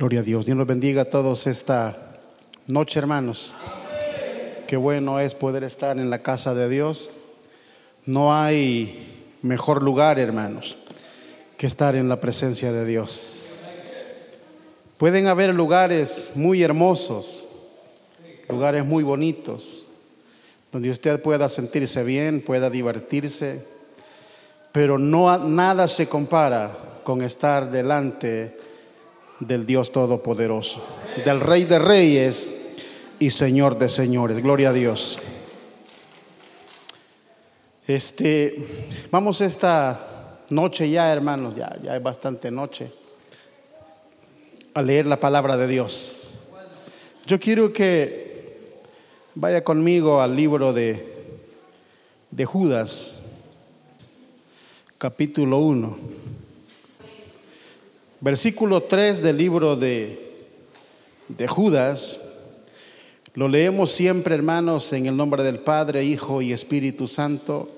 Gloria a Dios. Dios nos bendiga a todos esta noche, hermanos. Qué bueno es poder estar en la casa de Dios. No hay mejor lugar, hermanos, que estar en la presencia de Dios. Pueden haber lugares muy hermosos, lugares muy bonitos, donde usted pueda sentirse bien, pueda divertirse, pero no nada se compara con estar delante del Dios Todopoderoso, del Rey de Reyes y Señor de Señores. Gloria a Dios. Este, vamos esta noche ya, hermanos, ya, ya es bastante noche, a leer la palabra de Dios. Yo quiero que vaya conmigo al libro de, de Judas, capítulo 1. Versículo 3 del libro de, de Judas, lo leemos siempre, hermanos, en el nombre del Padre, Hijo y Espíritu Santo,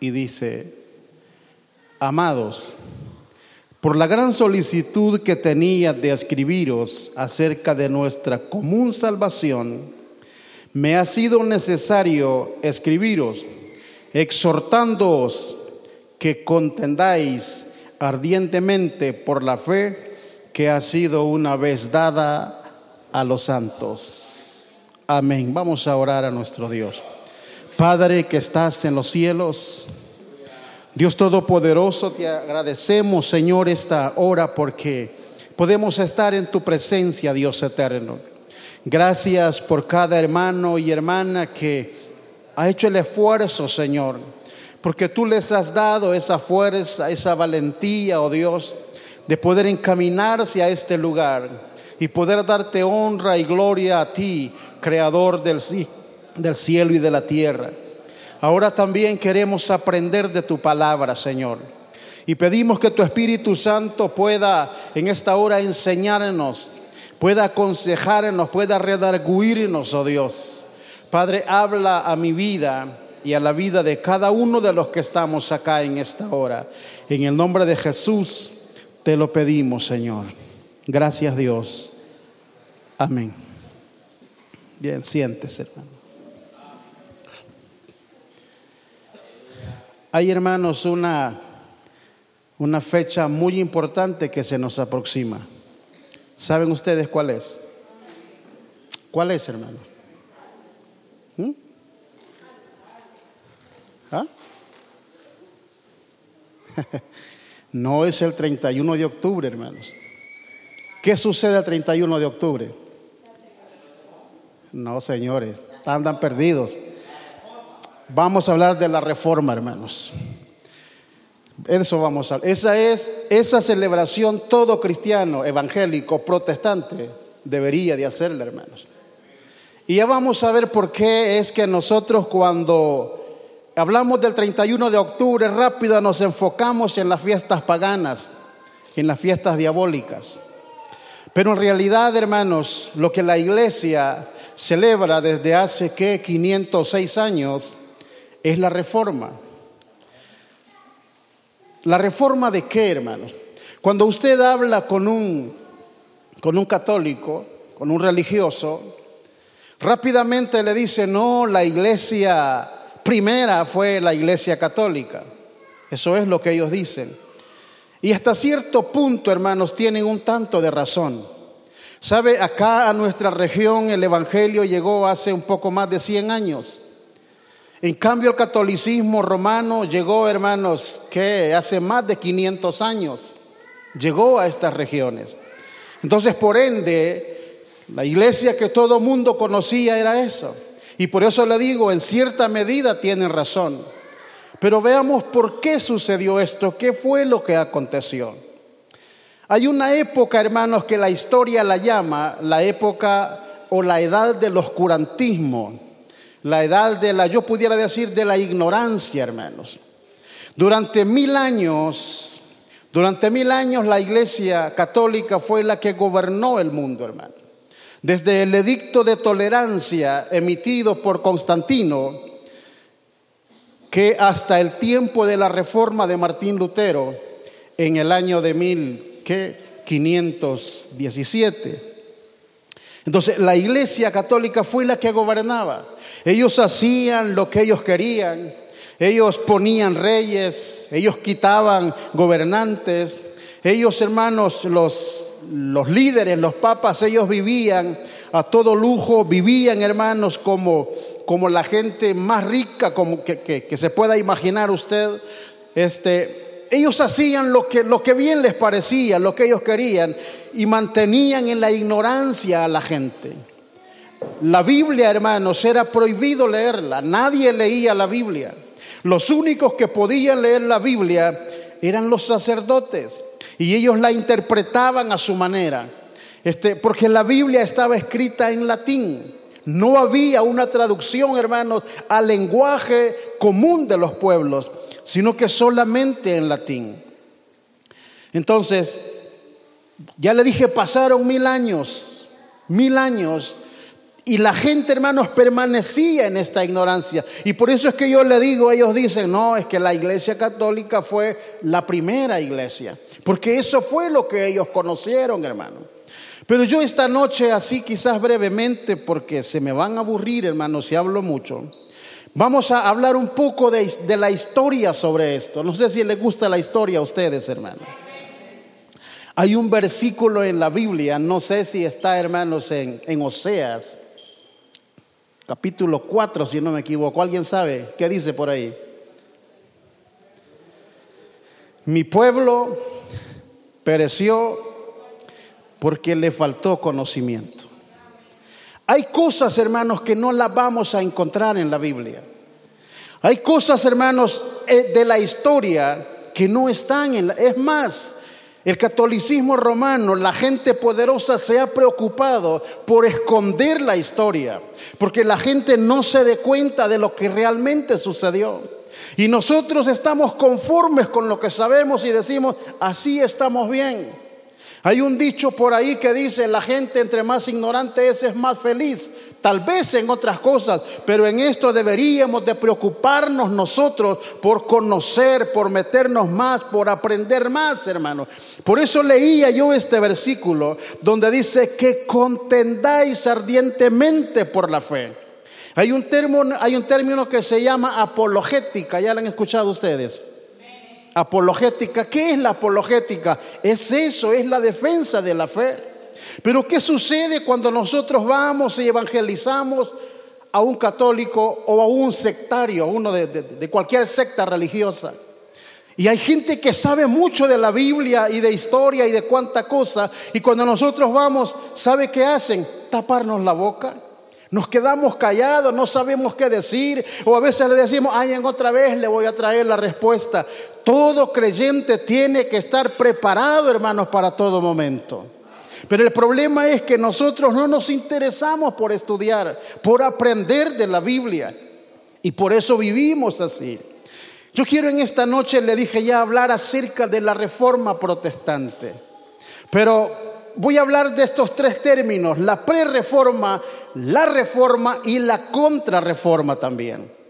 y dice, amados, por la gran solicitud que tenía de escribiros acerca de nuestra común salvación, me ha sido necesario escribiros, exhortándoos que contendáis ardientemente por la fe que ha sido una vez dada a los santos. Amén. Vamos a orar a nuestro Dios. Padre que estás en los cielos, Dios Todopoderoso, te agradecemos, Señor, esta hora porque podemos estar en tu presencia, Dios eterno. Gracias por cada hermano y hermana que ha hecho el esfuerzo, Señor porque tú les has dado esa fuerza, esa valentía, oh Dios, de poder encaminarse a este lugar y poder darte honra y gloria a ti, creador del, cielo y de la tierra. Ahora también queremos aprender de tu palabra, Señor. Y pedimos que tu Espíritu Santo pueda en esta hora enseñarnos, pueda aconsejarnos, pueda redarguirnos, oh Dios. Padre, habla a mi vida y a la vida de cada uno de los que estamos acá en esta hora. En el nombre de Jesús te lo pedimos, Señor. Gracias Dios. Amén. Bien, siéntese, hermano. Hay, hermanos, una, una fecha muy importante que se nos aproxima. ¿Saben ustedes cuál es? ¿Cuál es, hermano? ¿Mm? ¿Ah? no es el 31 de octubre, hermanos. ¿Qué sucede el 31 de octubre? No, señores, andan perdidos. Vamos a hablar de la reforma, hermanos. Eso vamos a Esa es esa celebración todo cristiano, evangélico, protestante debería de hacerla, hermanos. Y ya vamos a ver por qué es que nosotros cuando hablamos del 31 de octubre, rápido nos enfocamos en las fiestas paganas, en las fiestas diabólicas. Pero en realidad, hermanos, lo que la iglesia celebra desde hace que 506 años es la reforma. ¿La reforma de qué, hermanos? Cuando usted habla con un, con un católico, con un religioso, rápidamente le dice, no, la iglesia primera fue la iglesia católica. Eso es lo que ellos dicen. Y hasta cierto punto, hermanos, tienen un tanto de razón. ¿Sabe? Acá a nuestra región el Evangelio llegó hace un poco más de 100 años. En cambio el catolicismo romano llegó, hermanos, que hace más de 500 años llegó a estas regiones. Entonces, por ende, la iglesia que todo mundo conocía era eso. Y por eso le digo, en cierta medida tienen razón. Pero veamos por qué sucedió esto, qué fue lo que aconteció. Hay una época, hermanos, que la historia la llama la época o la edad del oscurantismo, la edad de la, yo pudiera decir, de la ignorancia, hermanos. Durante mil años, durante mil años la iglesia católica fue la que gobernó el mundo, hermanos. Desde el edicto de tolerancia emitido por Constantino, que hasta el tiempo de la reforma de Martín Lutero, en el año de 1500, 1517. Entonces, la iglesia católica fue la que gobernaba. Ellos hacían lo que ellos querían. Ellos ponían reyes, ellos quitaban gobernantes. Ellos, hermanos, los, los líderes, los papas, ellos vivían a todo lujo, vivían, hermanos, como, como la gente más rica como que, que, se pueda imaginar usted. Este, ellos hacían lo que, lo que bien les parecía, lo que ellos querían, y mantenían en la ignorancia a la gente. La Biblia, hermanos, era prohibido leerla. Nadie leía la Biblia. Los únicos que podían leer la Biblia eran los sacerdotes y ellos la interpretaban a su manera. Este, porque la Biblia estaba escrita en latín. No había una traducción, hermanos, al lenguaje común de los pueblos, sino que solamente en latín. Entonces, ya le dije, pasaron mil años, mil años, y la gente, hermanos, permanecía en esta ignorancia. Y por eso es que yo le digo, ellos dicen, no, es que la iglesia católica fue la primera iglesia, porque eso fue lo que ellos conocieron, hermano. Pero yo esta noche, así quizás brevemente, porque se me van a aburrir, hermanos, si hablo mucho, vamos a hablar un poco de, la historia sobre esto. No sé si les gusta la historia a ustedes, hermanos. Hay un versículo en la Biblia, no sé si está, hermanos, en Oseas, capítulo 4, si no me equivoco. ¿Alguien sabe qué dice por ahí? Mi pueblo pereció porque le faltó conocimiento. Hay cosas, hermanos, que no las vamos a encontrar en la Biblia. Hay cosas, hermanos, eh, de la historia que no están en la... Es más, el catolicismo romano, la gente poderosa se ha preocupado por esconder la historia, porque la gente no se dé cuenta de lo que realmente sucedió. Y nosotros estamos conformes con lo que sabemos y decimos, así estamos bien. Hay un dicho por ahí que dice, la gente entre más ignorante es, es más feliz. Tal vez en otras cosas, pero en esto deberíamos de preocuparnos nosotros por conocer, por meternos más, por aprender más, hermanos. Por eso leía yo este versículo donde dice que contendáis ardientemente por la fe. Hay un, término, hay un término que se llama apologética, ya lo han escuchado ustedes. Apologética, ¿qué es la apologética? Es eso, es la defensa de la fe. Pero ¿qué sucede cuando nosotros vamos y evangelizamos a un católico o a un sectario, a uno de, de cualquier secta religiosa? Y hay gente que sabe mucho de la Biblia y de historia y de cuánta cosa. Y cuando nosotros vamos, ¿sabe qué hacen? Taparnos la boca. Nos quedamos callados, no sabemos qué decir, o a veces le decimos, ay, en otra vez le voy a traer la respuesta. Todo creyente tiene que estar preparado, hermanos, para todo momento. Pero el problema es que nosotros no nos interesamos por estudiar, por aprender de la Biblia. Y por eso vivimos así. Yo quiero en esta noche, le dije ya, hablar acerca de la reforma protestante. Pero voy a hablar de estos tres términos, la pre-reforma, la reforma y la contrarreforma también.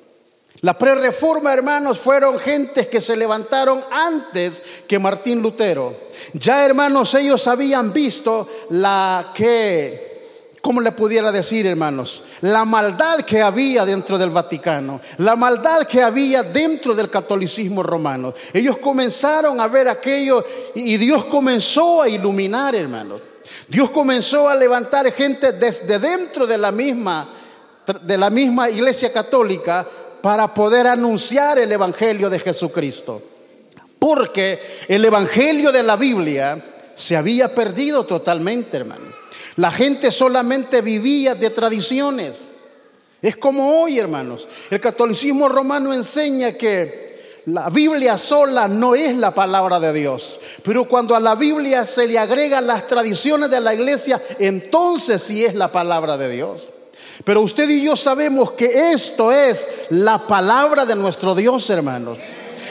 La pre-reforma, hermanos, fueron gentes que se levantaron antes que Martín Lutero. Ya, hermanos, ellos habían visto la que, ¿cómo le pudiera decir, hermanos? La maldad que había dentro del Vaticano, la maldad que había dentro del catolicismo romano. Ellos comenzaron a ver aquello y Dios comenzó a iluminar, hermanos. Dios comenzó a levantar gente desde dentro de la misma, de la misma iglesia católica para poder anunciar el Evangelio de Jesucristo. Porque el Evangelio de la Biblia se había perdido totalmente, hermano. La gente solamente vivía de tradiciones. Es como hoy, hermanos. El catolicismo romano enseña que la Biblia sola no es la palabra de Dios, pero cuando a la Biblia se le agregan las tradiciones de la iglesia, entonces sí es la palabra de Dios. Pero usted y yo sabemos que esto es la palabra de nuestro Dios, hermanos.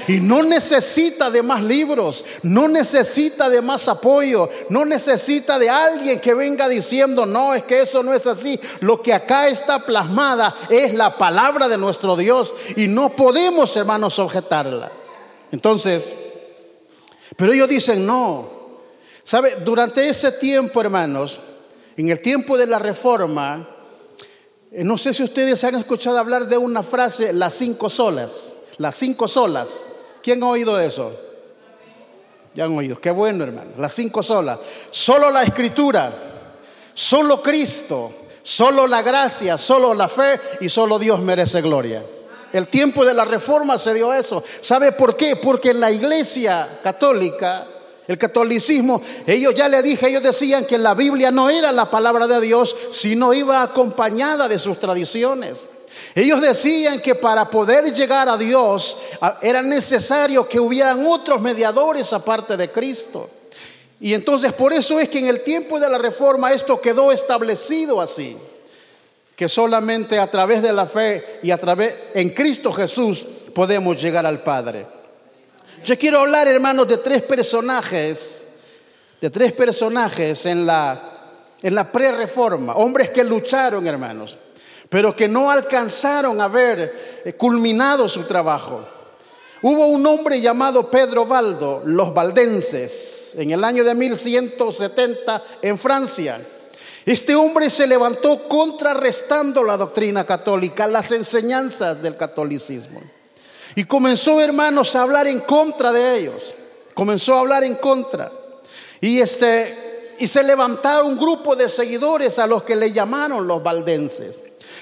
Y no necesita de más libros, no necesita de más apoyo, no necesita de alguien que venga diciendo, no, es que eso no es así. Lo que acá está plasmada es la palabra de nuestro Dios y no podemos, hermanos, objetarla. Entonces, pero ellos dicen, no, ¿Sabe? Durante ese tiempo, hermanos, en el tiempo de la reforma, eh, no sé si ustedes han escuchado hablar de una frase, las cinco solas, las cinco solas. ¿Quién ha oído eso? Ya han oído, qué bueno hermano, las cinco solas. Solo la escritura, solo Cristo, solo la gracia, solo la fe y solo Dios merece gloria. El tiempo de la reforma se dio eso. ¿Sabe por qué? Porque en la iglesia católica el catolicismo, ellos ya le dije, ellos decían que la Biblia no era la palabra de Dios, sino iba acompañada de sus tradiciones. Ellos decían que para poder llegar a Dios era necesario que hubieran otros mediadores aparte de Cristo. Y entonces por eso es que en el tiempo de la reforma esto quedó establecido así, que solamente a través de la fe y a través en Cristo Jesús podemos llegar al Padre. Yo quiero hablar, hermanos, de tres personajes, de tres personajes en la, en la pre-reforma, hombres que lucharon, hermanos, pero que no alcanzaron a ver eh, culminado su trabajo. Hubo un hombre llamado Pedro Baldo, los valdenses, en el año de 1170 en Francia. Este hombre se levantó contrarrestando la doctrina católica, las enseñanzas del catolicismo. Y comenzó, hermanos, a hablar en contra de ellos. Comenzó a hablar en contra. Y este y se levantaron un grupo de seguidores a los que le llamaron los valdenses.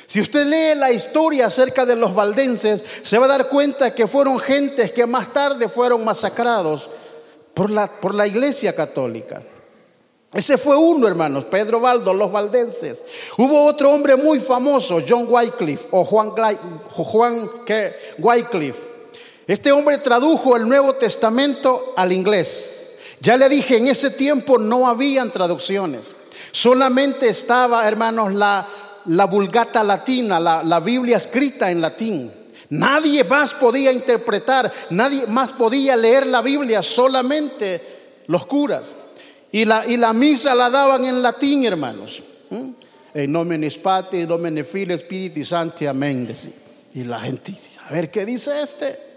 Si usted lee la historia acerca de los valdenses, se va a dar cuenta que fueron gentes que más tarde fueron masacrados por la, por la iglesia católica. Ese fue uno, hermanos, Pedro Baldo, los valdenses. Hubo otro hombre muy famoso, John Wycliffe o Juan, Juan Wycliffe. Este hombre tradujo el Nuevo Testamento al inglés. Ya le dije, en ese tiempo no habían traducciones. Solamente estaba, hermanos, la, la vulgata latina, la, la Biblia escrita en latín. Nadie más podía interpretar, nadie más podía leer la Biblia, solamente los curas. Y la, y la misa la daban en latín, hermanos. En nomine Pati, nomine Fili, Spiriti Santi. Y la gente, a ver qué dice este.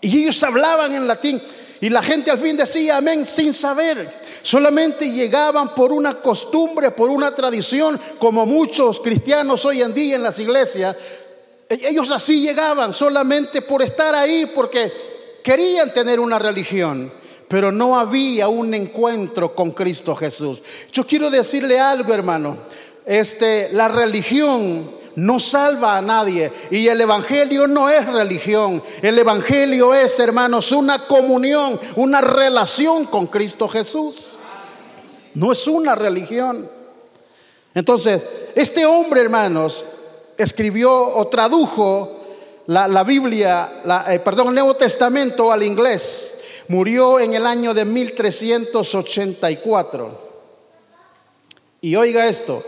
Y ellos hablaban en latín. Y la gente al fin decía amén sin saber. Solamente llegaban por una costumbre, por una tradición, como muchos cristianos hoy en día en las iglesias. E, ellos así llegaban solamente por estar ahí, porque querían tener una religión pero no había un encuentro con Cristo Jesús. Yo quiero decirle algo, hermano. Este, la religión no salva a nadie y el evangelio no es religión. El evangelio es, hermanos, una comunión, una relación con Cristo Jesús. No es una religión. Entonces, este hombre, hermanos, escribió o tradujo la, Biblia, eh, perdón, el Nuevo Testamento al inglés Murió en el año de 1384. Y oiga esto,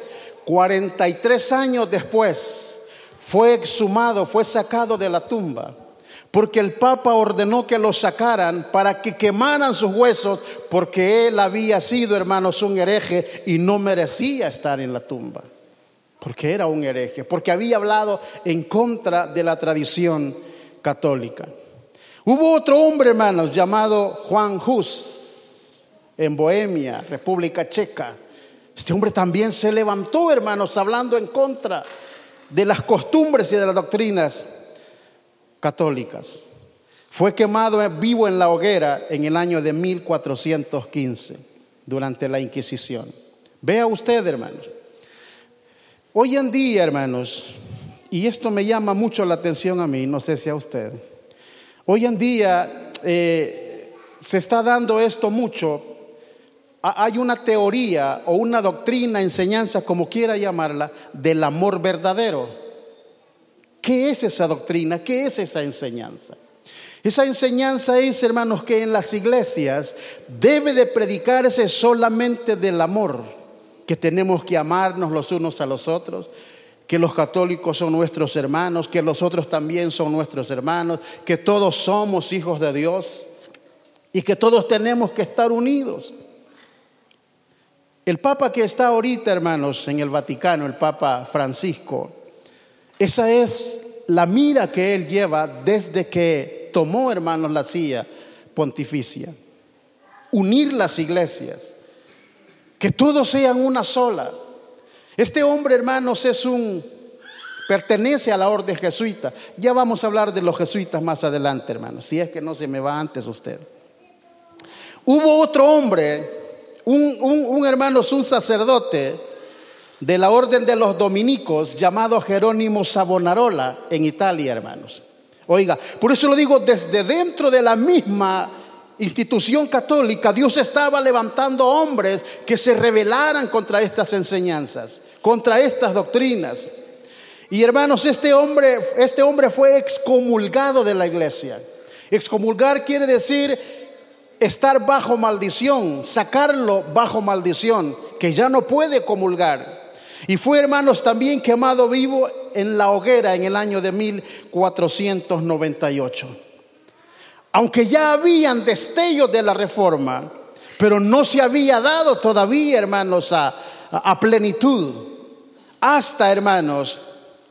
43 años después fue exhumado, fue sacado de la tumba, porque el Papa ordenó que lo sacaran para que quemaran sus huesos, porque él había sido, hermanos, un hereje y no merecía estar en la tumba, porque era un hereje, porque había hablado en contra de la tradición católica. Hubo otro hombre, hermanos, llamado Juan Hus, en Bohemia, República Checa. Este hombre también se levantó, hermanos, hablando en contra de las costumbres y de las doctrinas católicas. Fue quemado vivo en la hoguera en el año de 1415, durante la Inquisición. Vea usted, hermanos. Hoy en día, hermanos, y esto me llama mucho la atención a mí, no sé si a usted, Hoy en día eh, se está dando esto mucho. Hay una teoría o una doctrina, enseñanza, como quiera llamarla, del amor verdadero. ¿Qué es esa doctrina? ¿Qué es esa enseñanza? Esa enseñanza es, hermanos, que en las iglesias debe de predicarse solamente del amor, que tenemos que amarnos los unos a los otros, que los católicos son nuestros hermanos, que los otros también son nuestros hermanos, que todos somos hijos de Dios y que todos tenemos que estar unidos. El Papa que está ahorita, hermanos, en el Vaticano, el Papa Francisco, esa es la mira que él lleva desde que tomó, hermanos, la silla pontificia. Unir las iglesias. que todos sean una sola. Este hombre, hermanos, es un pertenece a la orden jesuita. Ya vamos a hablar de los jesuitas más adelante, hermanos, si es que no se me va antes usted. Hubo otro hombre, un, hermano, un sacerdote de la orden de los dominicos llamado Jerónimo Savonarola en Italia, hermanos. Oiga, por eso lo digo, desde dentro de la misma institución católica, Dios estaba levantando hombres que se rebelaran contra estas enseñanzas, contra estas doctrinas. Y hermanos, este hombre, este hombre fue excomulgado de la iglesia. Excomulgar quiere decir estar bajo maldición, sacarlo bajo maldición, que ya no puede comulgar. Y fue, hermanos, también quemado vivo en la hoguera en el año de 1498 aunque ya habían destellos de la reforma, pero no se había dado todavía, hermanos, a, plenitud. Hasta, hermanos,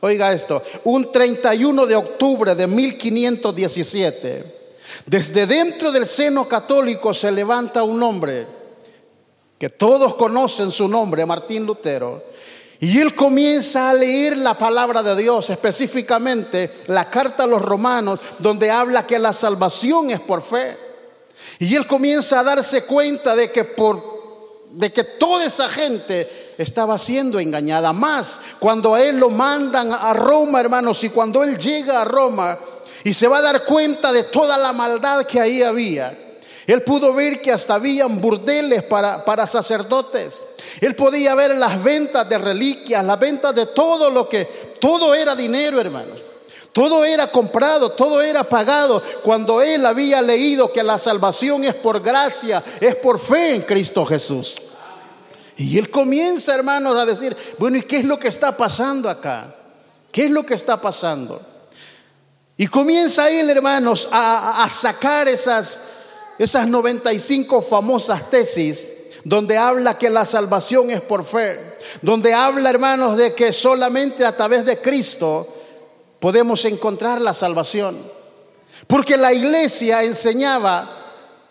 oiga esto, un 31 de octubre de 1517, desde dentro del seno católico se levanta un hombre, que todos conocen su nombre, Martín Lutero, y él comienza a leer la palabra de Dios, específicamente la carta a los romanos, donde habla que la salvación es por fe. Y él comienza a darse cuenta de que por de que toda esa gente estaba siendo engañada. Más cuando a él lo mandan a Roma, hermanos, y cuando él llega a Roma y se va a dar cuenta de toda la maldad que ahí había. Él pudo ver que hasta habían burdeles para, para sacerdotes. Él podía ver las ventas de reliquias, las ventas de todo lo que, todo era dinero, hermanos. Todo era comprado, todo era pagado cuando él había leído que la salvación es por gracia, es por fe en Cristo Jesús. Y él comienza, hermanos, a decir, bueno, ¿y qué es lo que está pasando acá? ¿Qué es lo que está pasando? Y comienza él, hermanos, a, a sacar esas, esas 95 famosas tesis donde habla que la salvación es por fe, donde habla, hermanos, de que solamente a través de Cristo podemos encontrar la salvación. Porque la iglesia enseñaba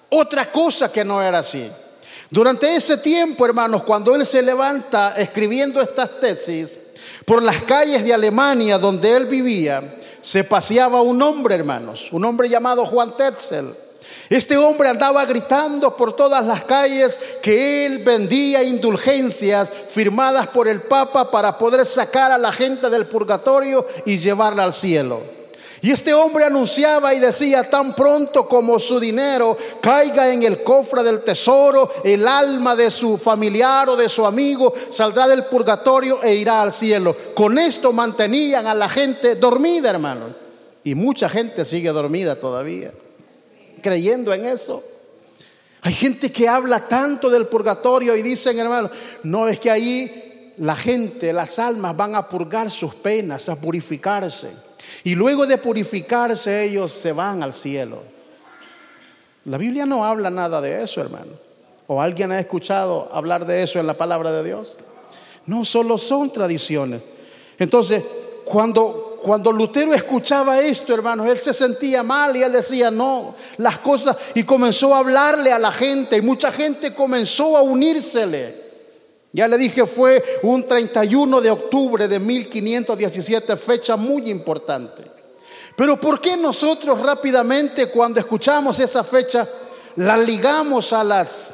otra cosa que no era así. Durante ese tiempo, hermanos, cuando él se levanta escribiendo estas tesis, por las calles de Alemania donde él vivía, se paseaba un hombre, hermanos, un hombre llamado Juan Tetzel. Este hombre andaba gritando por todas las calles que él vendía indulgencias firmadas por el Papa para poder sacar a la gente del purgatorio y llevarla al cielo. Y este hombre anunciaba y decía, tan pronto como su dinero caiga en el cofre del tesoro, el alma de su familiar o de su amigo saldrá del purgatorio e irá al cielo. Con esto mantenían a la gente dormida, hermano. Y mucha gente sigue dormida todavía creyendo en eso. Hay gente que habla tanto del purgatorio y dicen, hermano, no es que ahí la gente, las almas van a purgar sus penas, a purificarse. Y luego de purificarse ellos se van al cielo. La Biblia no habla nada de eso, hermano. ¿O alguien ha escuchado hablar de eso en la palabra de Dios? No, solo son tradiciones. Entonces, cuando cuando Lutero escuchaba esto, hermanos, él se sentía mal y él decía, no, las cosas, y comenzó a hablarle a la gente, y mucha gente comenzó a unírsele. Ya le dije, fue un 31 de octubre de 1517, fecha muy importante. Pero ¿por qué nosotros rápidamente cuando escuchamos esa fecha la ligamos a las,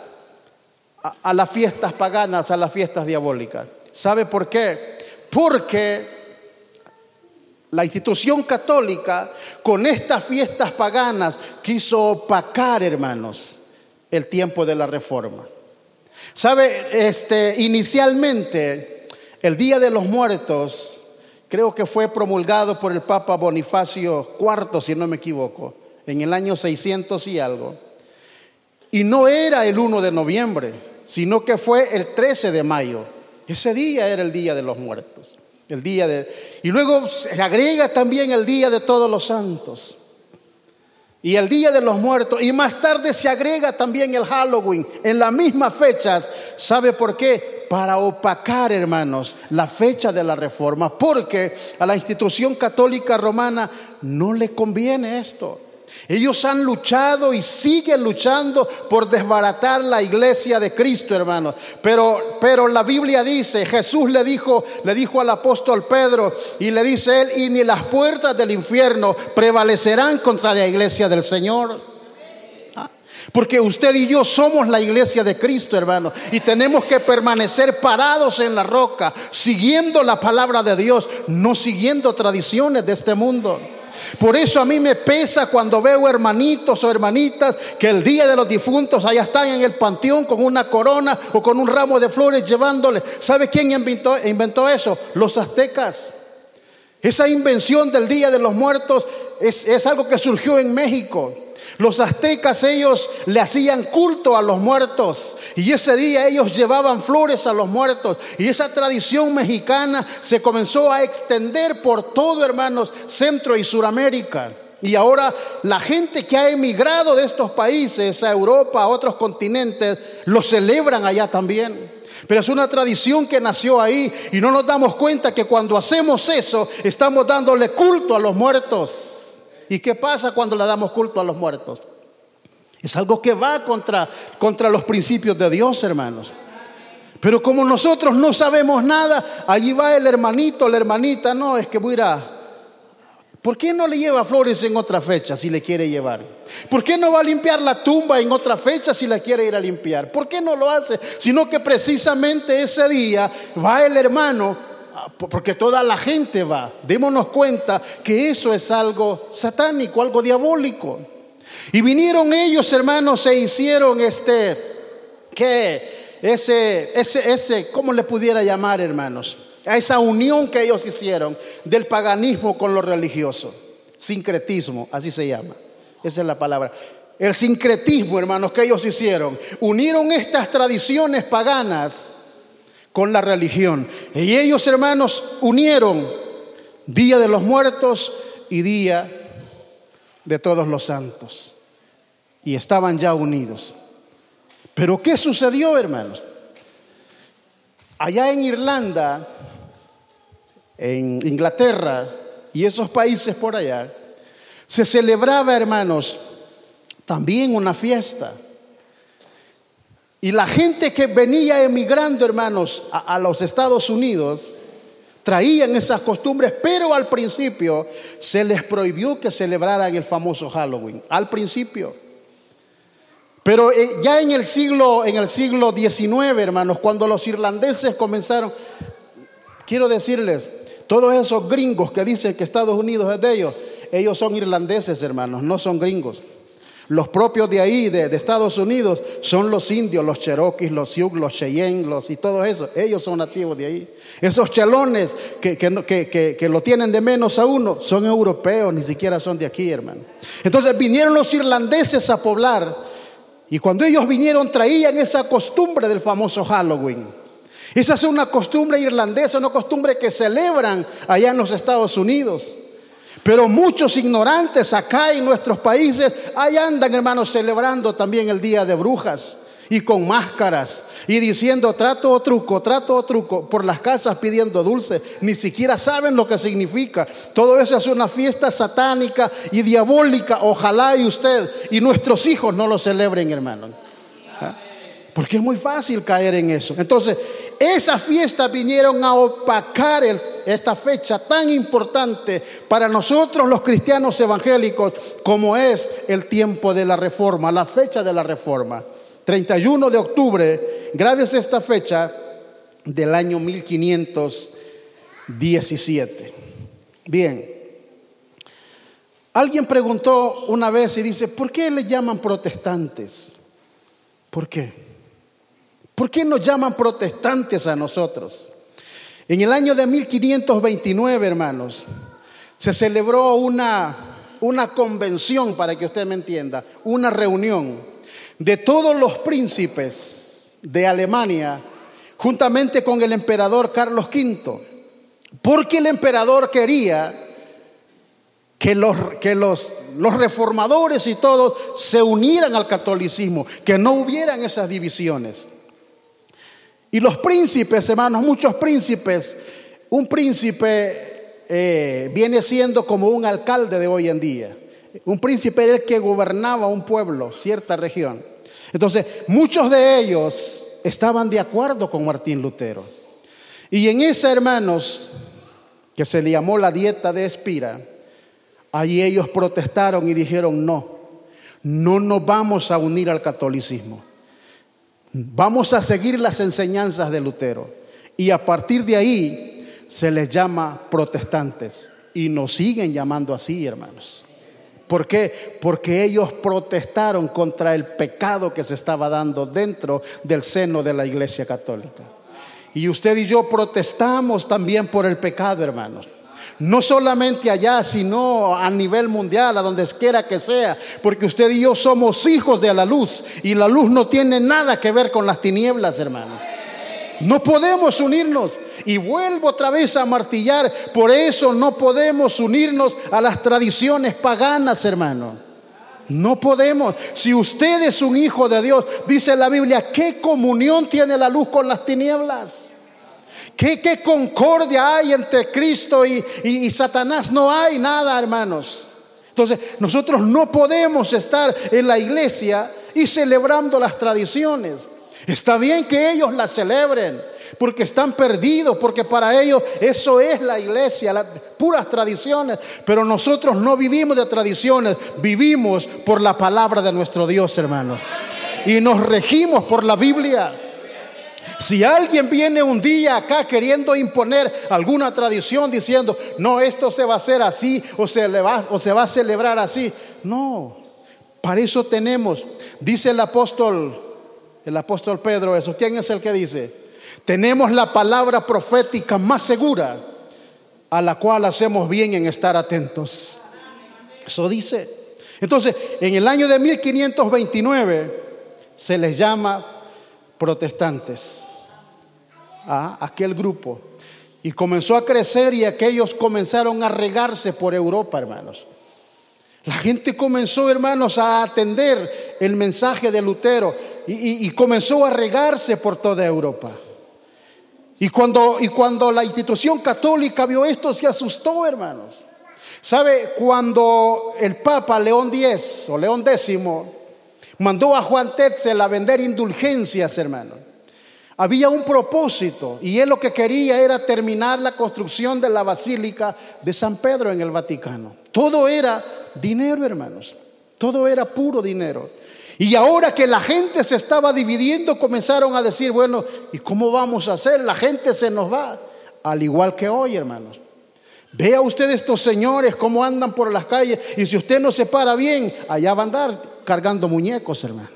a, a las fiestas paganas, a las fiestas diabólicas? ¿Sabe por qué? Porque la institución católica con estas fiestas paganas quiso opacar, hermanos, el tiempo de la reforma. ¿Sabe? Este, inicialmente, el Día de los Muertos, creo que fue promulgado por el Papa Bonifacio IV, si no me equivoco, en el año 600 y algo. Y no era el 1 de noviembre, sino que fue el 13 de mayo. Ese día era el Día de los Muertos. El día de... Y luego se agrega también el día de todos los santos. Y el día de los muertos. Y más tarde se agrega también el Halloween en las mismas fechas. ¿Sabe por qué? Para opacar, hermanos, la fecha de la reforma. Porque a la institución católica romana no le conviene esto. Ellos han luchado y siguen luchando por desbaratar la iglesia de Cristo, hermanos. Pero, pero la Biblia dice, Jesús le dijo, le dijo al apóstol Pedro y le dice él, y ni las puertas del infierno prevalecerán contra la iglesia del Señor. Ah, porque usted y yo somos la iglesia de Cristo, hermano, y tenemos que permanecer parados en la roca, siguiendo la palabra de Dios, no siguiendo tradiciones de este mundo. Por eso a mí me pesa cuando veo hermanitos o hermanitas que el día de los difuntos allá están en el panteón con una corona o con un ramo de flores llevándole. ¿Sabe quién inventó, eso? Los aztecas. Esa invención del Día de los Muertos es algo que surgió en México. Los aztecas ellos le hacían culto a los muertos y ese día ellos llevaban flores a los muertos y esa tradición mexicana se comenzó a extender por todo, hermanos, Centro y Suramérica. Y ahora la gente que ha emigrado de estos países a Europa, a otros continentes, lo celebran allá también. Pero es una tradición que nació ahí y no nos damos cuenta que cuando hacemos eso estamos dándole culto a los muertos. ¿Y qué pasa cuando le damos culto a los muertos? Es algo que va contra, contra los principios de Dios, hermanos. Pero como nosotros no sabemos nada, allí va el hermanito, la hermanita, no, es que voy a ir a... ¿Por qué no le lleva flores en otra fecha si le quiere llevar? ¿Por qué no va a limpiar la tumba en otra fecha si la quiere ir a limpiar? ¿Por qué no lo hace? Sino que precisamente ese día va el hermano porque toda la gente va. Démonos cuenta que eso es algo satánico, algo diabólico. Y vinieron ellos, hermanos, e hicieron este, que ese, ese, ese, ¿cómo le pudiera llamar, hermanos? A esa unión que ellos hicieron del paganismo con lo religioso. Sincretismo, así se llama. Esa es la palabra. El sincretismo, hermanos, que ellos hicieron. Unieron estas tradiciones paganas con la religión. Y ellos, hermanos, unieron Día de los Muertos y Día de Todos los Santos. Y estaban ya unidos. Pero ¿qué sucedió, hermanos? Allá en Irlanda, en Inglaterra y esos países por allá, se celebraba, hermanos, también una fiesta y la gente que venía emigrando, hermanos, a, los Estados Unidos, traían esas costumbres, pero al principio se les prohibió que celebraran el famoso Halloween, al principio. Pero eh, ya en el siglo en el siglo XIX, hermanos, cuando los irlandeses comenzaron, quiero decirles, todos esos gringos que dicen que Estados Unidos es de ellos, ellos son irlandeses, hermanos, no son gringos. Los propios de ahí, de, Estados Unidos, son los indios, los cherokees, los sioux, los cheyenne, los y todo eso. Ellos son nativos de ahí. Esos chelones que, que, que, lo tienen de menos a uno son europeos, ni siquiera son de aquí, hermano. Entonces vinieron los irlandeses a poblar. Y cuando ellos vinieron traían esa costumbre del famoso Halloween. Esa es una costumbre irlandesa, una costumbre que celebran allá en los Estados Unidos. Pero muchos ignorantes acá en nuestros países, ahí andan hermanos celebrando también el día de brujas y con máscaras y diciendo trato o truco, trato o truco por las casas pidiendo dulce. Ni siquiera saben lo que significa. Todo eso es una fiesta satánica y diabólica. Ojalá y usted y nuestros hijos no lo celebren, hermanos. ¿Ah? Porque es muy fácil caer en eso. Entonces, esas fiestas vinieron a opacar esta fecha tan importante para nosotros los cristianos evangélicos como es el tiempo de la reforma, la fecha de la reforma. 31 de octubre, graves esta fecha del año 1517. Bien, alguien preguntó una vez y dice, ¿por qué le llaman protestantes? ¿Por qué? ¿Por qué nos llaman protestantes a nosotros? En el año de 1529, hermanos, se celebró una, una convención, para que usted me entienda, una reunión de todos los príncipes de Alemania, juntamente con el emperador Carlos V, porque el emperador quería que los, que los, los reformadores y todos se unieran al catolicismo, que no hubieran esas divisiones. Y los príncipes, hermanos, muchos príncipes, un príncipe eh, viene siendo como un alcalde de hoy en día. Un príncipe era el que gobernaba un pueblo, cierta región. Entonces, muchos de ellos estaban de acuerdo con Martín Lutero. Y en esa, hermanos, que se le llamó la dieta de Espira, allí ellos protestaron y dijeron, no, no nos vamos a unir al catolicismo. Vamos a seguir las enseñanzas de Lutero. Y a partir de ahí se les llama protestantes. Y nos siguen llamando así, hermanos. ¿Por qué? Porque ellos protestaron contra el pecado que se estaba dando dentro del seno de la Iglesia Católica. Y usted y yo protestamos también por el pecado, hermanos. No solamente allá, sino a nivel mundial, a donde quiera que sea, porque usted y yo somos hijos de la luz y la luz no tiene nada que ver con las tinieblas, hermano. No podemos unirnos. Y vuelvo otra vez a martillar, por eso no podemos unirnos a las tradiciones paganas, hermano. No podemos. Si usted es un hijo de Dios, dice la Biblia, ¿qué comunión tiene la luz con las tinieblas? ¿Qué, concordia hay entre Cristo y, y Satanás? No hay nada, hermanos. Entonces, nosotros no podemos estar en la iglesia y celebrando las tradiciones. Está bien que ellos las celebren, porque están perdidos, porque para ellos eso es la iglesia, las puras tradiciones. Pero nosotros no vivimos de tradiciones, vivimos por la palabra de nuestro Dios, hermanos. Y nos regimos por la Biblia. Si alguien viene un día acá queriendo imponer alguna tradición diciendo, no, esto se va a hacer así o se, va, o se va a celebrar así, no, para eso tenemos, dice el apóstol, el apóstol Pedro eso, ¿quién es el que dice? Tenemos la palabra profética más segura a la cual hacemos bien en estar atentos. Eso dice. Entonces, en el año de 1529 se les llama protestantes a aquel grupo. Y comenzó a crecer y aquellos comenzaron a regarse por Europa, hermanos. La gente comenzó, hermanos, a atender el mensaje de Lutero y, comenzó a regarse por toda Europa. Y cuando, y cuando la institución católica vio esto, se asustó, hermanos. ¿Sabe? Cuando el Papa León X o León X mandó a Juan Tetzel a vender indulgencias, hermanos. Había un propósito y él lo que quería era terminar la construcción de la Basílica de San Pedro en el Vaticano. Todo era dinero, hermanos. Todo era puro dinero. Y ahora que la gente se estaba dividiendo, comenzaron a decir, bueno, ¿y cómo vamos a hacer? La gente se nos va, al igual que hoy, hermanos. Vea usted estos señores cómo andan por las calles y si usted no se para bien, allá va a andar cargando muñecos, hermano.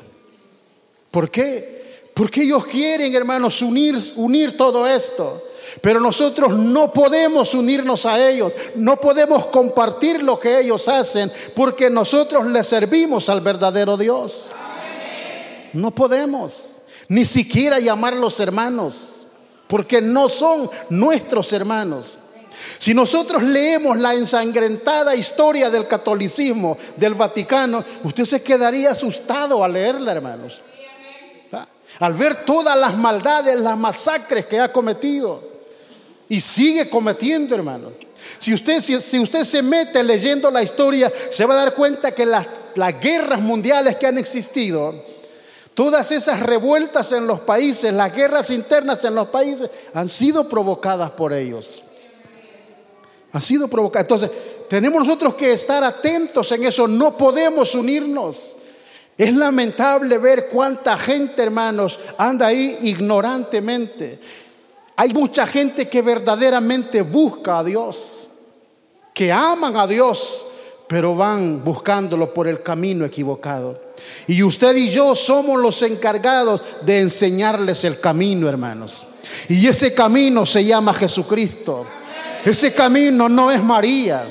¿Por qué? Porque ellos quieren, hermanos, unir, unir todo esto. Pero nosotros no podemos unirnos a ellos, no podemos compartir lo que ellos hacen, porque nosotros les servimos al verdadero Dios. No podemos ni siquiera llamarlos hermanos, porque no son nuestros hermanos. Si nosotros leemos la ensangrentada historia del catolicismo del Vaticano, usted se quedaría asustado al leerla, hermanos al ver todas las maldades, las masacres que ha cometido y sigue cometiendo, hermanos. Si usted, si, usted se mete leyendo la historia, se va a dar cuenta que las, las guerras mundiales que han existido, todas esas revueltas en los países, las guerras internas en los países, han sido provocadas por ellos. Han sido provocadas. Entonces, tenemos nosotros que estar atentos en eso. No podemos unirnos. Es lamentable ver cuánta gente, hermanos, anda ahí ignorantemente. Hay mucha gente que verdaderamente busca a Dios, que aman a Dios, pero van buscándolo por el camino equivocado. Y usted y yo somos los encargados de enseñarles el camino, hermanos. Y ese camino se llama Jesucristo. Ese camino no es María.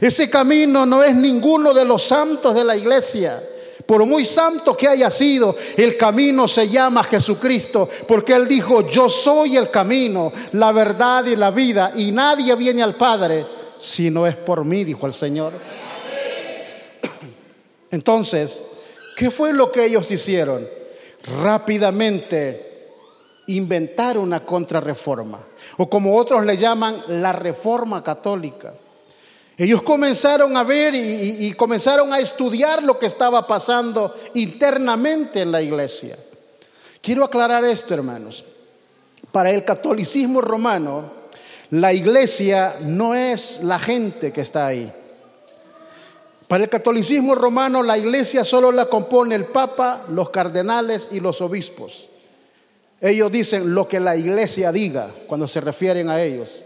Ese camino no es ninguno de los santos de la iglesia. Por muy santo que haya sido, el camino se llama Jesucristo, porque Él dijo, yo soy el camino, la verdad y la vida, y nadie viene al Padre si no es por mí, dijo el Señor. Entonces, ¿qué fue lo que ellos hicieron? Rápidamente inventar una contrarreforma, o como otros le llaman, la reforma católica. Ellos comenzaron a ver y, y, comenzaron a estudiar lo que estaba pasando internamente en la iglesia. Quiero aclarar esto, hermanos. Para el catolicismo romano, la iglesia no es la gente que está ahí. Para el catolicismo romano, la iglesia solo la compone el papa, los cardenales y los obispos. Ellos dicen lo que la iglesia diga cuando se refieren a ellos.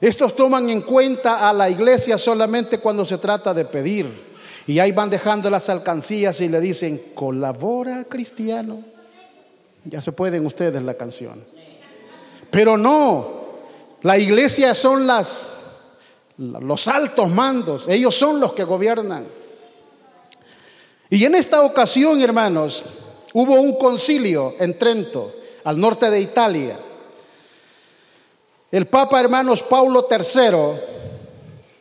Estos toman en cuenta a la iglesia solamente cuando se trata de pedir. Y ahí van dejando las alcancías y le dicen, colabora cristiano. Ya se pueden ustedes la canción. Pero no, la iglesia son las los altos mandos, ellos son los que gobiernan. Y en esta ocasión, hermanos, hubo un concilio en Trento, al norte de Italia. El Papa, hermanos, Paulo III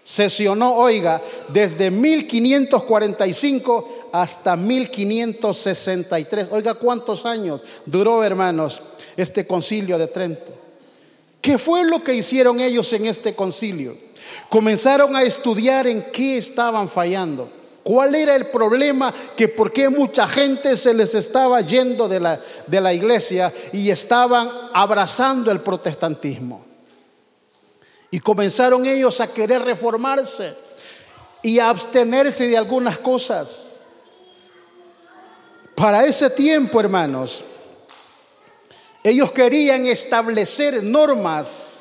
sesionó, oiga, desde 1545 hasta 1563. Oiga, ¿cuántos años duró, hermanos, este concilio de Trento? ¿Qué fue lo que hicieron ellos en este concilio? Comenzaron a estudiar en qué estaban fallando. ¿Cuál era el problema? Que por qué mucha gente se les estaba yendo de la, de la iglesia y estaban abrazando el protestantismo. Y comenzaron ellos a querer reformarse y a abstenerse de algunas cosas. Para ese tiempo, hermanos, ellos querían establecer normas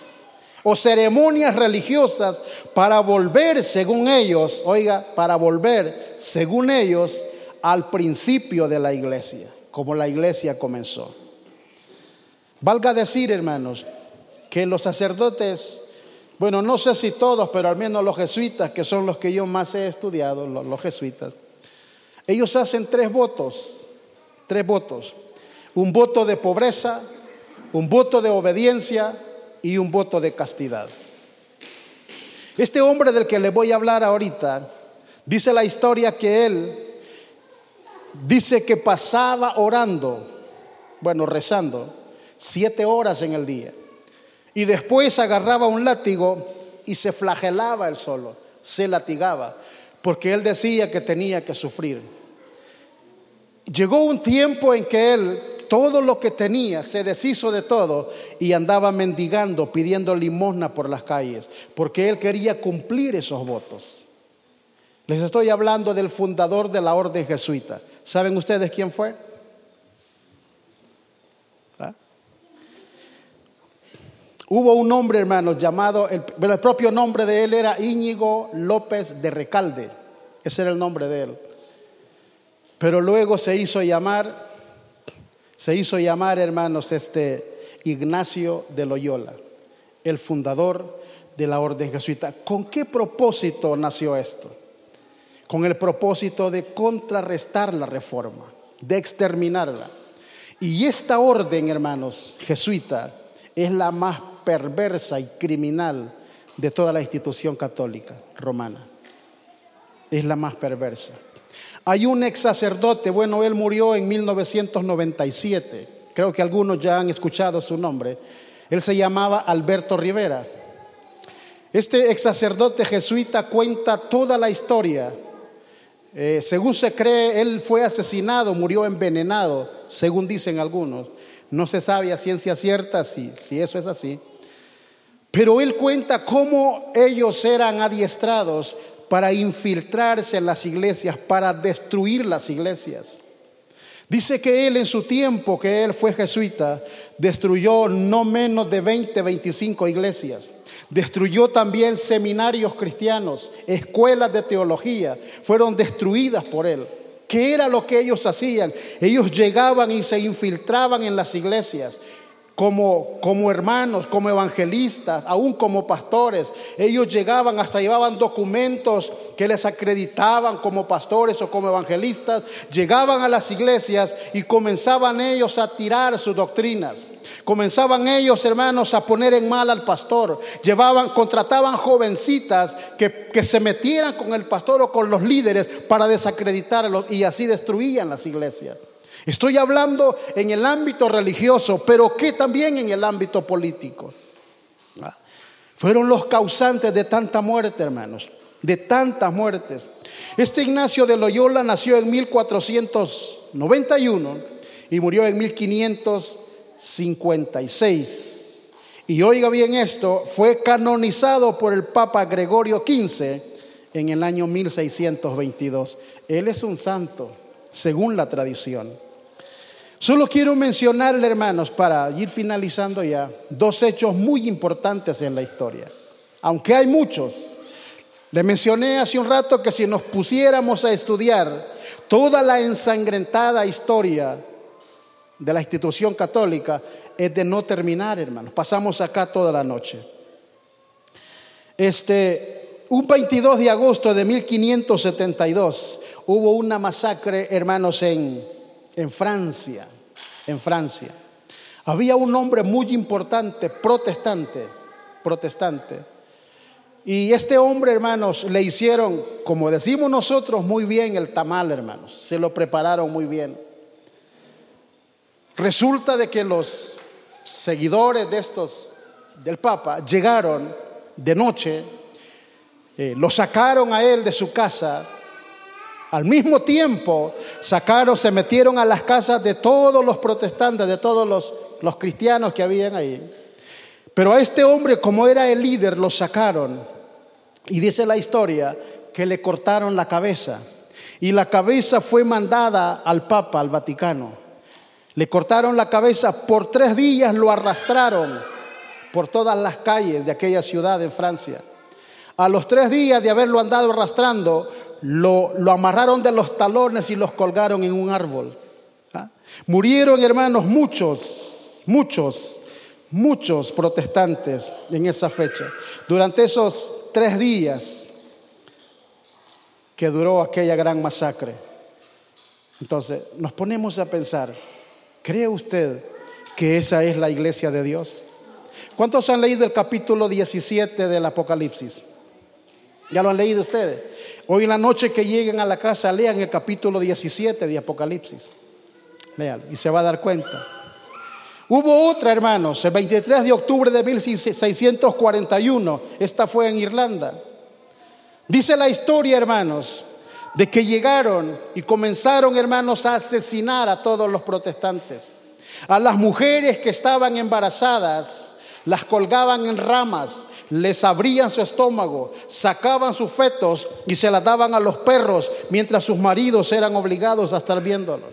o ceremonias religiosas para volver, según ellos, oiga, para volver, según ellos, al principio de la iglesia, como la iglesia comenzó. Valga decir, hermanos, que los sacerdotes, bueno, no sé si todos, pero al menos los jesuitas, que son los que yo más he estudiado, los, los jesuitas, ellos hacen tres votos, tres votos. Un voto de pobreza, un voto de obediencia y un voto de castidad. Este hombre del que le voy a hablar ahorita, dice la historia que él dice que pasaba orando, bueno, rezando, siete horas en el día. Y después agarraba un látigo y se flagelaba él solo, se latigaba, porque él decía que tenía que sufrir. Llegó un tiempo en que él todo lo que tenía, se deshizo de todo y andaba mendigando, pidiendo limosna por las calles, porque él quería cumplir esos votos. Les estoy hablando del fundador de la orden jesuita. ¿Saben ustedes quién fue? ¿Ah? Hubo un hombre, hermanos, llamado, el, el propio nombre de él era Íñigo López de Recalde. Ese era el nombre de él. Pero luego se hizo llamar se hizo llamar, hermanos, este Ignacio de Loyola, el fundador de la orden jesuita. ¿Con qué propósito nació esto? Con el propósito de contrarrestar la reforma, de exterminarla. Y esta orden, hermanos, jesuita, es la más perversa y criminal de toda la institución católica romana. Es la más perversa. Hay un ex sacerdote, bueno, él murió en 1997, creo que algunos ya han escuchado su nombre. Él se llamaba Alberto Rivera. Este ex sacerdote jesuita cuenta toda la historia. Eh, según se cree, él fue asesinado, murió envenenado, según dicen algunos. No se sabe a ciencia cierta si, si eso es así. Pero él cuenta cómo ellos eran adiestrados para infiltrarse en las iglesias, para destruir las iglesias. Dice que él en su tiempo, que él fue jesuita, destruyó no menos de 20, 25 iglesias. Destruyó también seminarios cristianos, escuelas de teología, fueron destruidas por él. ¿Qué era lo que ellos hacían? Ellos llegaban y se infiltraban en las iglesias como, como hermanos, como evangelistas, aún como pastores. Ellos llegaban, hasta llevaban documentos que les acreditaban como pastores o como evangelistas. Llegaban a las iglesias y comenzaban ellos a tirar sus doctrinas. Comenzaban ellos, hermanos, a poner en mal al pastor. Llevaban, contrataban jovencitas que, que se metieran con el pastor o con los líderes para desacreditarlos y así destruían las iglesias. Estoy hablando en el ámbito religioso, pero que también en el ámbito político. ¿Ah? Fueron los causantes de tanta muerte, hermanos. de tantas muertes. Este Ignacio de Loyola nació en 1491 y murió en 1556. Y oiga bien esto, fue canonizado por el Papa Gregorio XV en el año 1622. Él es un santo, según la tradición. Solo quiero mencionarle, hermanos, para ir finalizando ya, dos hechos muy importantes en la historia. Aunque hay muchos. Le mencioné hace un rato que si nos pusiéramos a estudiar toda la ensangrentada historia de la institución católica, es de no terminar, hermanos. Pasamos acá toda la noche. Este, un 22 de agosto de 1572 hubo una masacre, hermanos, en, en Francia, en Francia. Había un hombre muy importante, protestante, protestante. Y este hombre, hermanos, le hicieron, como decimos nosotros, muy bien el tamal, hermanos. Se lo prepararon muy bien. Resulta de que los seguidores de estos del Papa llegaron de noche, eh, lo sacaron a él de su casa, al mismo tiempo sacaron, se metieron a las casas de todos los protestantes, de todos los, los cristianos que habían ahí. Pero a este hombre, como era el líder, lo sacaron. Y dice la historia que le cortaron la cabeza. Y la cabeza fue mandada al Papa, al Vaticano. Le cortaron la cabeza, por tres días lo arrastraron por todas las calles de aquella ciudad en Francia. A los tres días de haberlo andado arrastrando, lo, amarraron de los talones y los colgaron en un árbol. ¿Ah? Murieron, hermanos, muchos, muchos, muchos protestantes en esa fecha. Durante esos tres días que duró aquella gran masacre. Entonces, nos ponemos a pensar, ¿Cree usted que esa es la iglesia de Dios? ¿Cuántos han leído el capítulo 17 del Apocalipsis? ¿Ya lo han leído ustedes? Hoy en la noche que lleguen a la casa, lean el capítulo 17 de Apocalipsis. Lean y se va a dar cuenta. Hubo otra, hermanos, el 23 de octubre de 1641. Esta fue en Irlanda. Dice la historia, hermanos, de que llegaron y comenzaron, hermanos, a asesinar a todos los protestantes. A las mujeres que estaban embarazadas, las colgaban en ramas, les abrían su estómago, sacaban sus fetos y se las daban a los perros mientras sus maridos eran obligados a estar viéndolos.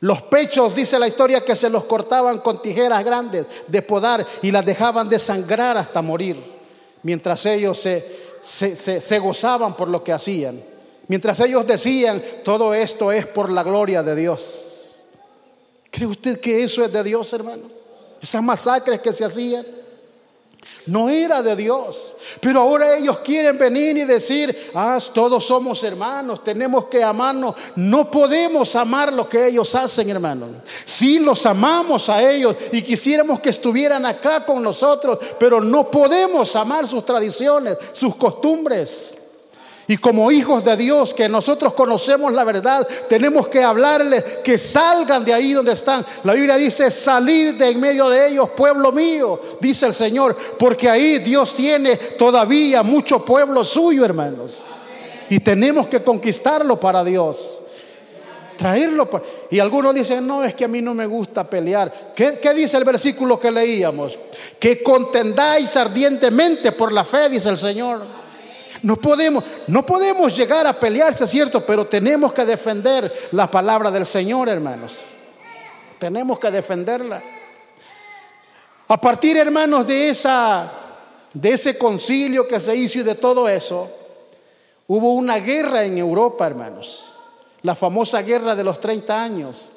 Los pechos, dice la historia, que se los cortaban con tijeras grandes de podar y las dejaban de sangrar hasta morir, mientras ellos se, se gozaban por lo que hacían. Mientras ellos decían, todo esto es por la gloria de Dios. ¿Cree usted que eso es de Dios, hermano? Esas masacres que se hacían. No era de Dios. Pero ahora ellos quieren venir y decir, ah, todos somos hermanos, tenemos que amarnos. No podemos amar lo que ellos hacen, hermano. Sí los amamos a ellos y quisiéramos que estuvieran acá con nosotros, pero no podemos amar sus tradiciones, sus costumbres. Y como hijos de Dios que nosotros conocemos la verdad, tenemos que hablarles que salgan de ahí donde están. La Biblia dice, salid de en medio de ellos, pueblo mío, dice el Señor, porque ahí Dios tiene todavía mucho pueblo suyo, hermanos. Y tenemos que conquistarlo para Dios. Traerlo. Y algunos dicen, no, es que a mí no me gusta pelear. ¿Qué, ¿Qué dice el versículo que leíamos? Que contendáis ardientemente por la fe, dice el Señor. No podemos, no podemos llegar a pelearse, ¿cierto? Pero tenemos que defender la palabra del Señor, hermanos. Tenemos que defenderla. A partir, hermanos, de esa de ese concilio que se hizo y de todo eso, hubo una guerra en Europa, hermanos. La famosa guerra de los 30 años.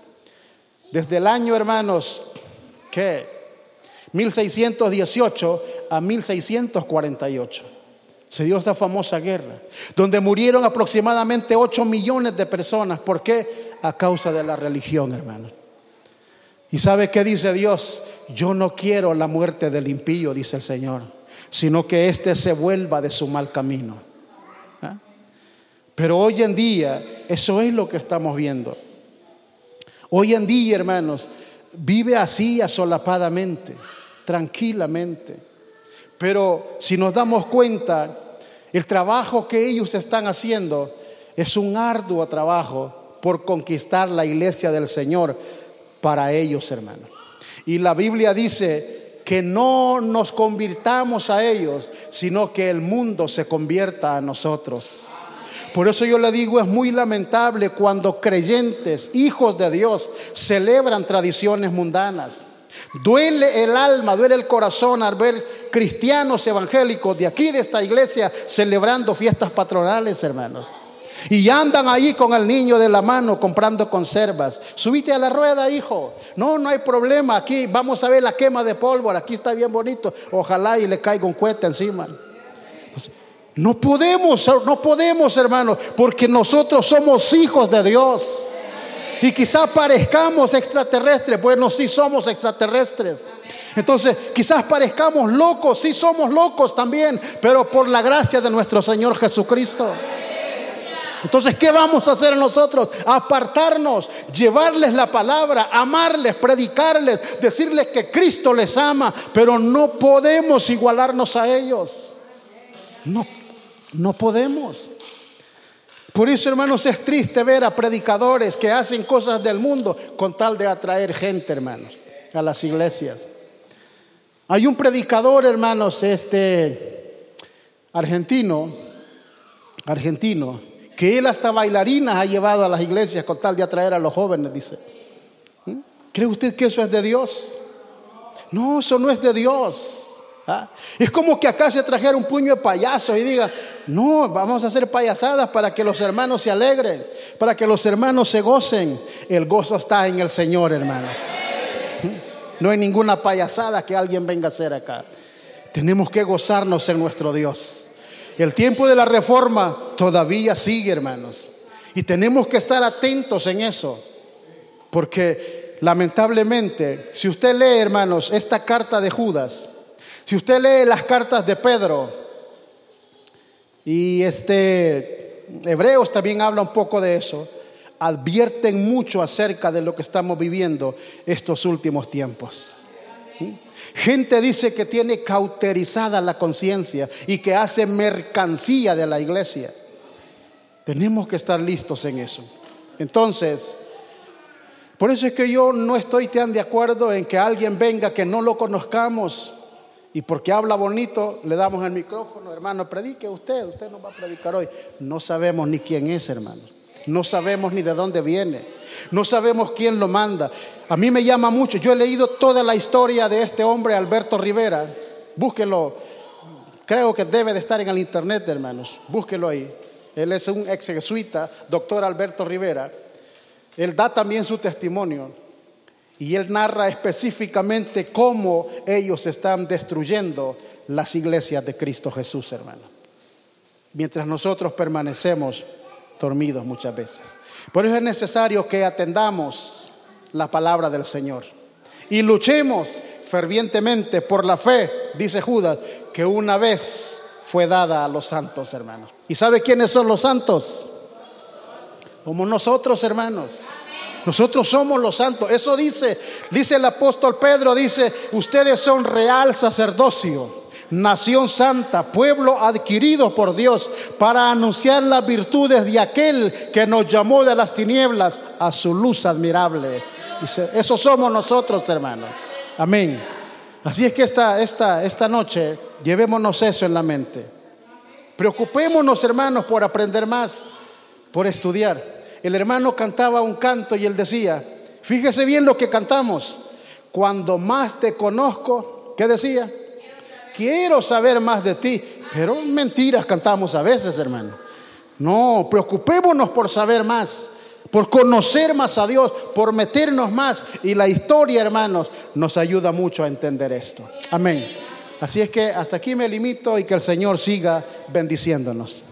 Desde el año, hermanos, ¿qué? 1618 a 1648 se dio esa famosa guerra, donde murieron aproximadamente 8 millones de personas. ¿Por qué? A causa de la religión, hermano. ¿Y sabe qué dice Dios? Yo no quiero la muerte del impío, dice el Señor, sino que éste se vuelva de su mal camino. ¿Ah? Pero hoy en día, eso es lo que estamos viendo. Hoy en día, hermanos, vive así asolapadamente, tranquilamente. Pero si nos damos cuenta, El trabajo que ellos están haciendo es un arduo trabajo por conquistar la iglesia del Señor para ellos, hermanos. Y la Biblia dice que no nos convirtamos a ellos, sino que el mundo se convierta a nosotros. Por eso yo le digo, es muy lamentable cuando creyentes, hijos de Dios, celebran tradiciones mundanas. Duele el alma, duele el corazón al ver cristianos evangélicos de aquí, de esta iglesia, celebrando fiestas patronales, hermanos. Y andan ahí con el niño de la mano comprando conservas. Subite a la rueda, hijo. No, no hay problema. Aquí vamos a ver la quema de pólvora. Aquí está bien bonito. Ojalá y le caiga un cohete encima. No podemos, no podemos, hermanos, porque nosotros somos hijos de Dios. Y quizás parezcamos extraterrestres, bueno, sí somos extraterrestres. Entonces, quizás parezcamos locos, sí somos locos también, pero por la gracia de nuestro Señor Jesucristo. Entonces, ¿qué vamos a hacer nosotros? Apartarnos, llevarles la palabra, amarles, predicarles, decirles que Cristo les ama, pero no podemos igualarnos a ellos. No, no podemos. Por eso, hermanos, es triste ver a predicadores que hacen cosas del mundo con tal de atraer gente, hermanos, a las iglesias. Hay un predicador, hermanos, este argentino, argentino, que él hasta bailarinas ha llevado a las iglesias con tal de atraer a los jóvenes, dice. ¿Mm? ¿Cree usted que eso es de Dios? No, eso no es de Dios. ¿Ah? Es como que acá se trajera un puño de payasos y diga, no, vamos a hacer payasadas para que los hermanos se alegren, para que los hermanos se gocen. El gozo está en el Señor, hermanos. No hay ninguna payasada que alguien venga a hacer acá. Tenemos que gozarnos en nuestro Dios. El tiempo de la reforma todavía sigue, hermanos. Y tenemos que estar atentos en eso. Porque lamentablemente, si usted lee, hermanos, esta carta de Judas, si usted lee las cartas de Pedro y este Hebreos también habla un poco de eso, advierten mucho acerca de lo que estamos viviendo estos últimos tiempos. Gente dice que tiene cauterizada la conciencia y que hace mercancía de la iglesia. Tenemos que estar listos en eso. Entonces, por eso es que yo no estoy tan de acuerdo en que alguien venga que no lo conozcamos y porque habla bonito, le damos el micrófono, hermano, predique usted, usted no va a predicar hoy. No sabemos ni quién es, hermano. No sabemos ni de dónde viene. No sabemos quién lo manda. A mí me llama mucho. Yo he leído toda la historia de este hombre, Alberto Rivera. Búsquelo. Creo que debe de estar en el internet, hermanos. Búsquelo ahí. Él es un ex jesuita, doctor Alberto Rivera. Él da también su testimonio. Y él narra específicamente cómo ellos están destruyendo las iglesias de Cristo Jesús, hermano. Mientras nosotros permanecemos dormidos muchas veces. Por eso es necesario que atendamos la palabra del Señor y luchemos fervientemente por la fe, dice Judas, que una vez fue dada a los santos, hermanos. ¿Y sabe quiénes son los santos? Como nosotros, hermanos. Nosotros somos los santos. Eso dice, dice el apóstol Pedro, dice, ustedes son real sacerdocio, nación santa, pueblo adquirido por Dios para anunciar las virtudes de aquel que nos llamó de las tinieblas a su luz admirable. Dice, eso somos nosotros, hermanos. Amén. Así es que esta, esta, esta noche llevémonos eso en la mente. Preocupémonos, hermanos, por aprender más, por estudiar el hermano cantaba un canto y él decía, fíjese bien lo que cantamos, cuando más te conozco, ¿qué decía? Quiero saber más de ti, pero mentiras cantamos a veces, hermano. No, preocupémonos por saber más, por conocer más a Dios, por meternos más. Y la historia, hermanos, nos ayuda mucho a entender esto. Amén. Así es que hasta aquí me limito y que el Señor siga bendiciéndonos.